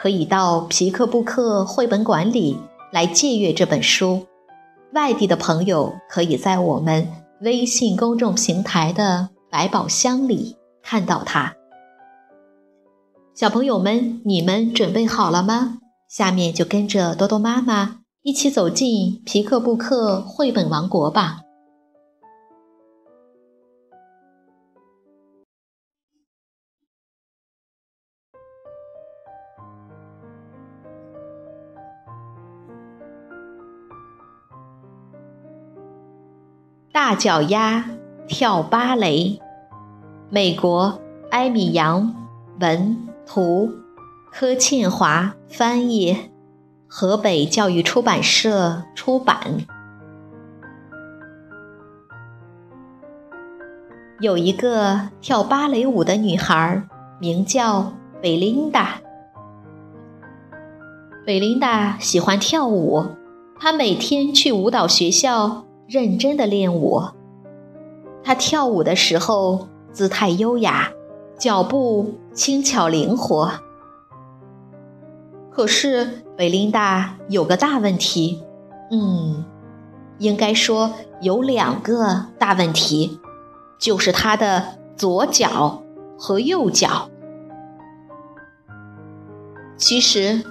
可以到皮克布克绘本馆里来借阅这本书，外地的朋友可以在我们微信公众平台的百宝箱里看到它。小朋友们，你们准备好了吗？下面就跟着多多妈妈一起走进皮克布克绘本王国吧。大脚丫跳芭蕾，美国埃米扬文图，柯倩华翻译，河北教育出版社出版。有一个跳芭蕾舞的女孩，名叫贝琳达。贝琳达喜欢跳舞，她每天去舞蹈学校。认真的练舞，他跳舞的时候姿态优雅，脚步轻巧灵活。可是贝琳达有个大问题，嗯，应该说有两个大问题，就是她的左脚和右脚。其实，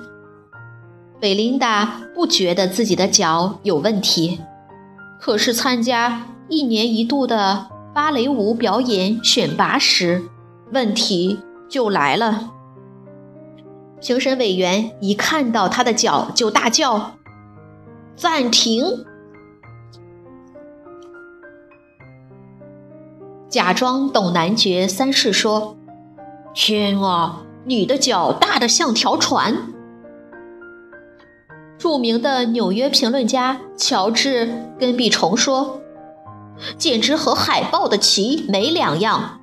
贝琳达不觉得自己的脚有问题。可是参加一年一度的芭蕾舞表演选拔时，问题就来了。评审委员一看到他的脚就大叫：“暂停！”假装懂男爵三世说：“天啊，你的脚大得像条船！”著名的纽约评论家乔治·根比虫说：“简直和海豹的鳍没两样。”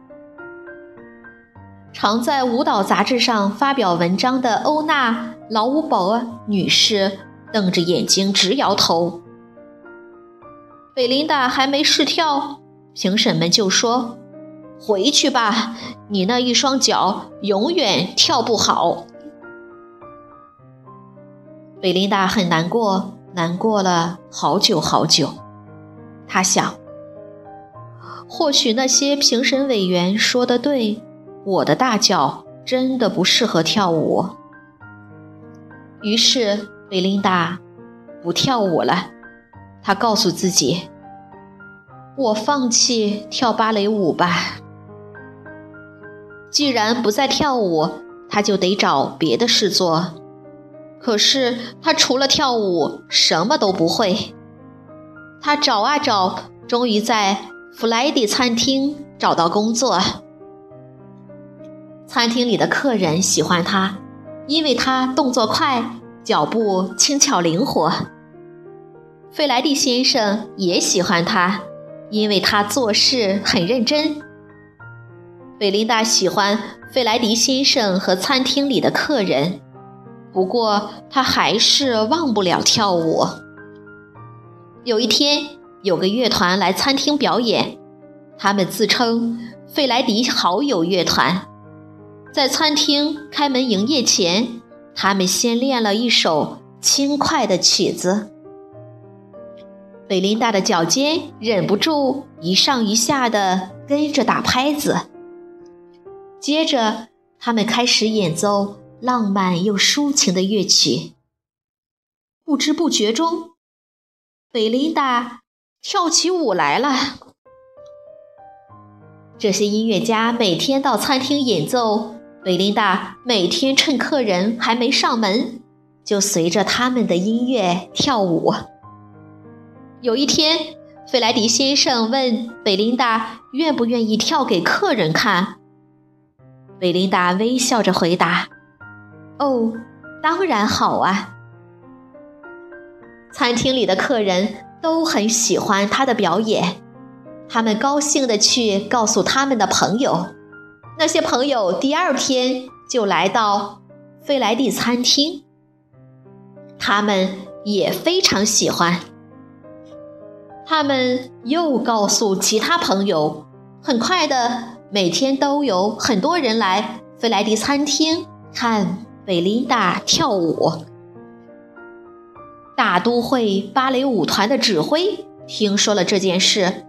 常在舞蹈杂志上发表文章的欧娜·劳乌伯女士瞪着眼睛直摇头。贝琳达还没试跳，评审们就说：“回去吧，你那一双脚永远跳不好。”贝琳达很难过，难过了好久好久。她想，或许那些评审委员说的对，我的大脚真的不适合跳舞。于是，贝琳达不跳舞了。她告诉自己：“我放弃跳芭蕾舞吧。既然不再跳舞，她就得找别的事做。”可是他除了跳舞什么都不会。他找啊找，终于在弗莱迪餐厅找到工作。餐厅里的客人喜欢他，因为他动作快，脚步轻巧灵活。费莱迪先生也喜欢他，因为他做事很认真。贝琳达喜欢费莱迪先生和餐厅里的客人。不过，他还是忘不了跳舞。有一天，有个乐团来餐厅表演，他们自称“费莱迪好友乐团”。在餐厅开门营业前，他们先练了一首轻快的曲子。贝琳达的脚尖忍不住一上一下的跟着打拍子。接着，他们开始演奏。浪漫又抒情的乐曲，不知不觉中，贝琳达跳起舞来了。这些音乐家每天到餐厅演奏，贝琳达每天趁客人还没上门，就随着他们的音乐跳舞。有一天，费莱迪先生问贝琳达愿不愿意跳给客人看，贝琳达微笑着回答。哦，当然好啊！餐厅里的客人都很喜欢他的表演，他们高兴地去告诉他们的朋友，那些朋友第二天就来到费莱蒂餐厅，他们也非常喜欢。他们又告诉其他朋友，很快的，每天都有很多人来费莱蒂餐厅看贝琳达跳舞。大都会芭蕾舞团的指挥听说了这件事，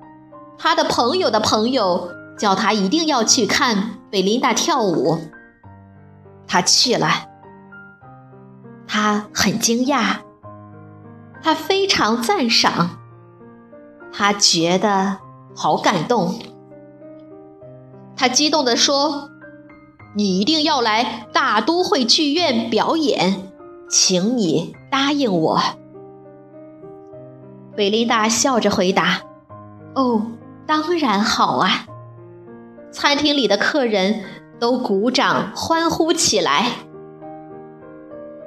他的朋友的朋友叫他一定要去看贝琳达跳舞。他去了，他很惊讶，他非常赞赏。他觉得好感动，他激动地说：“你一定要来大都会剧院表演，请你答应我。”贝琳达笑着回答：“哦，当然好啊！”餐厅里的客人都鼓掌欢呼起来。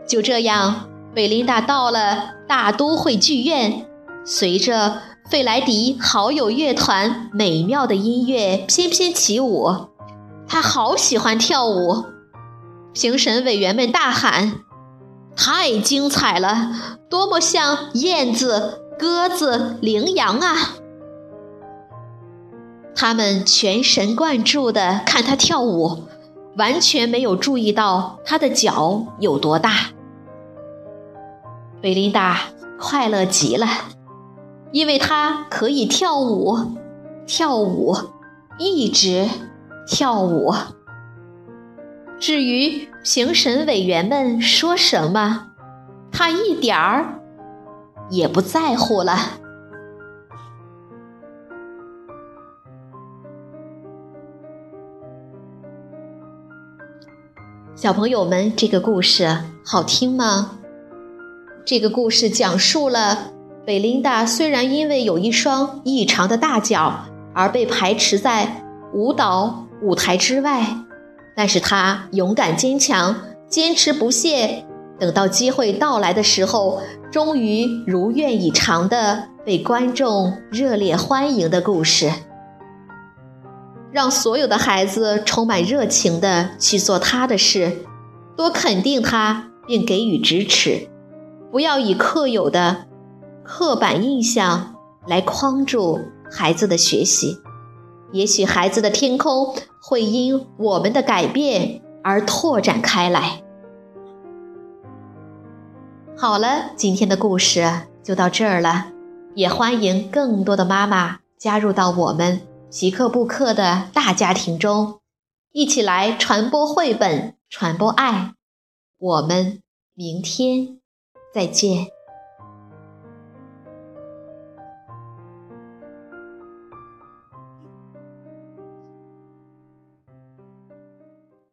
就这样，贝琳达到了大都会剧院，随着。费莱迪好友乐团美妙的音乐翩翩起舞，他好喜欢跳舞。评审委员们大喊：“太精彩了，多么像燕子、鸽子、羚羊啊！”他们全神贯注地看他跳舞，完全没有注意到他的脚有多大。贝琳达快乐极了。因为他可以跳舞，跳舞，一直跳舞。至于评审委员们说什么，他一点儿也不在乎了。小朋友们，这个故事好听吗？这个故事讲述了。贝琳达虽然因为有一双异常的大脚而被排斥在舞蹈舞台之外，但是他勇敢坚强，坚持不懈，等到机会到来的时候，终于如愿以偿的被观众热烈欢迎的故事，让所有的孩子充满热情的去做他的事，多肯定他并给予支持，不要以刻有的。刻板印象来框住孩子的学习，也许孩子的天空会因我们的改变而拓展开来。好了，今天的故事就到这儿了，也欢迎更多的妈妈加入到我们皮克布克的大家庭中，一起来传播绘本，传播爱。我们明天再见。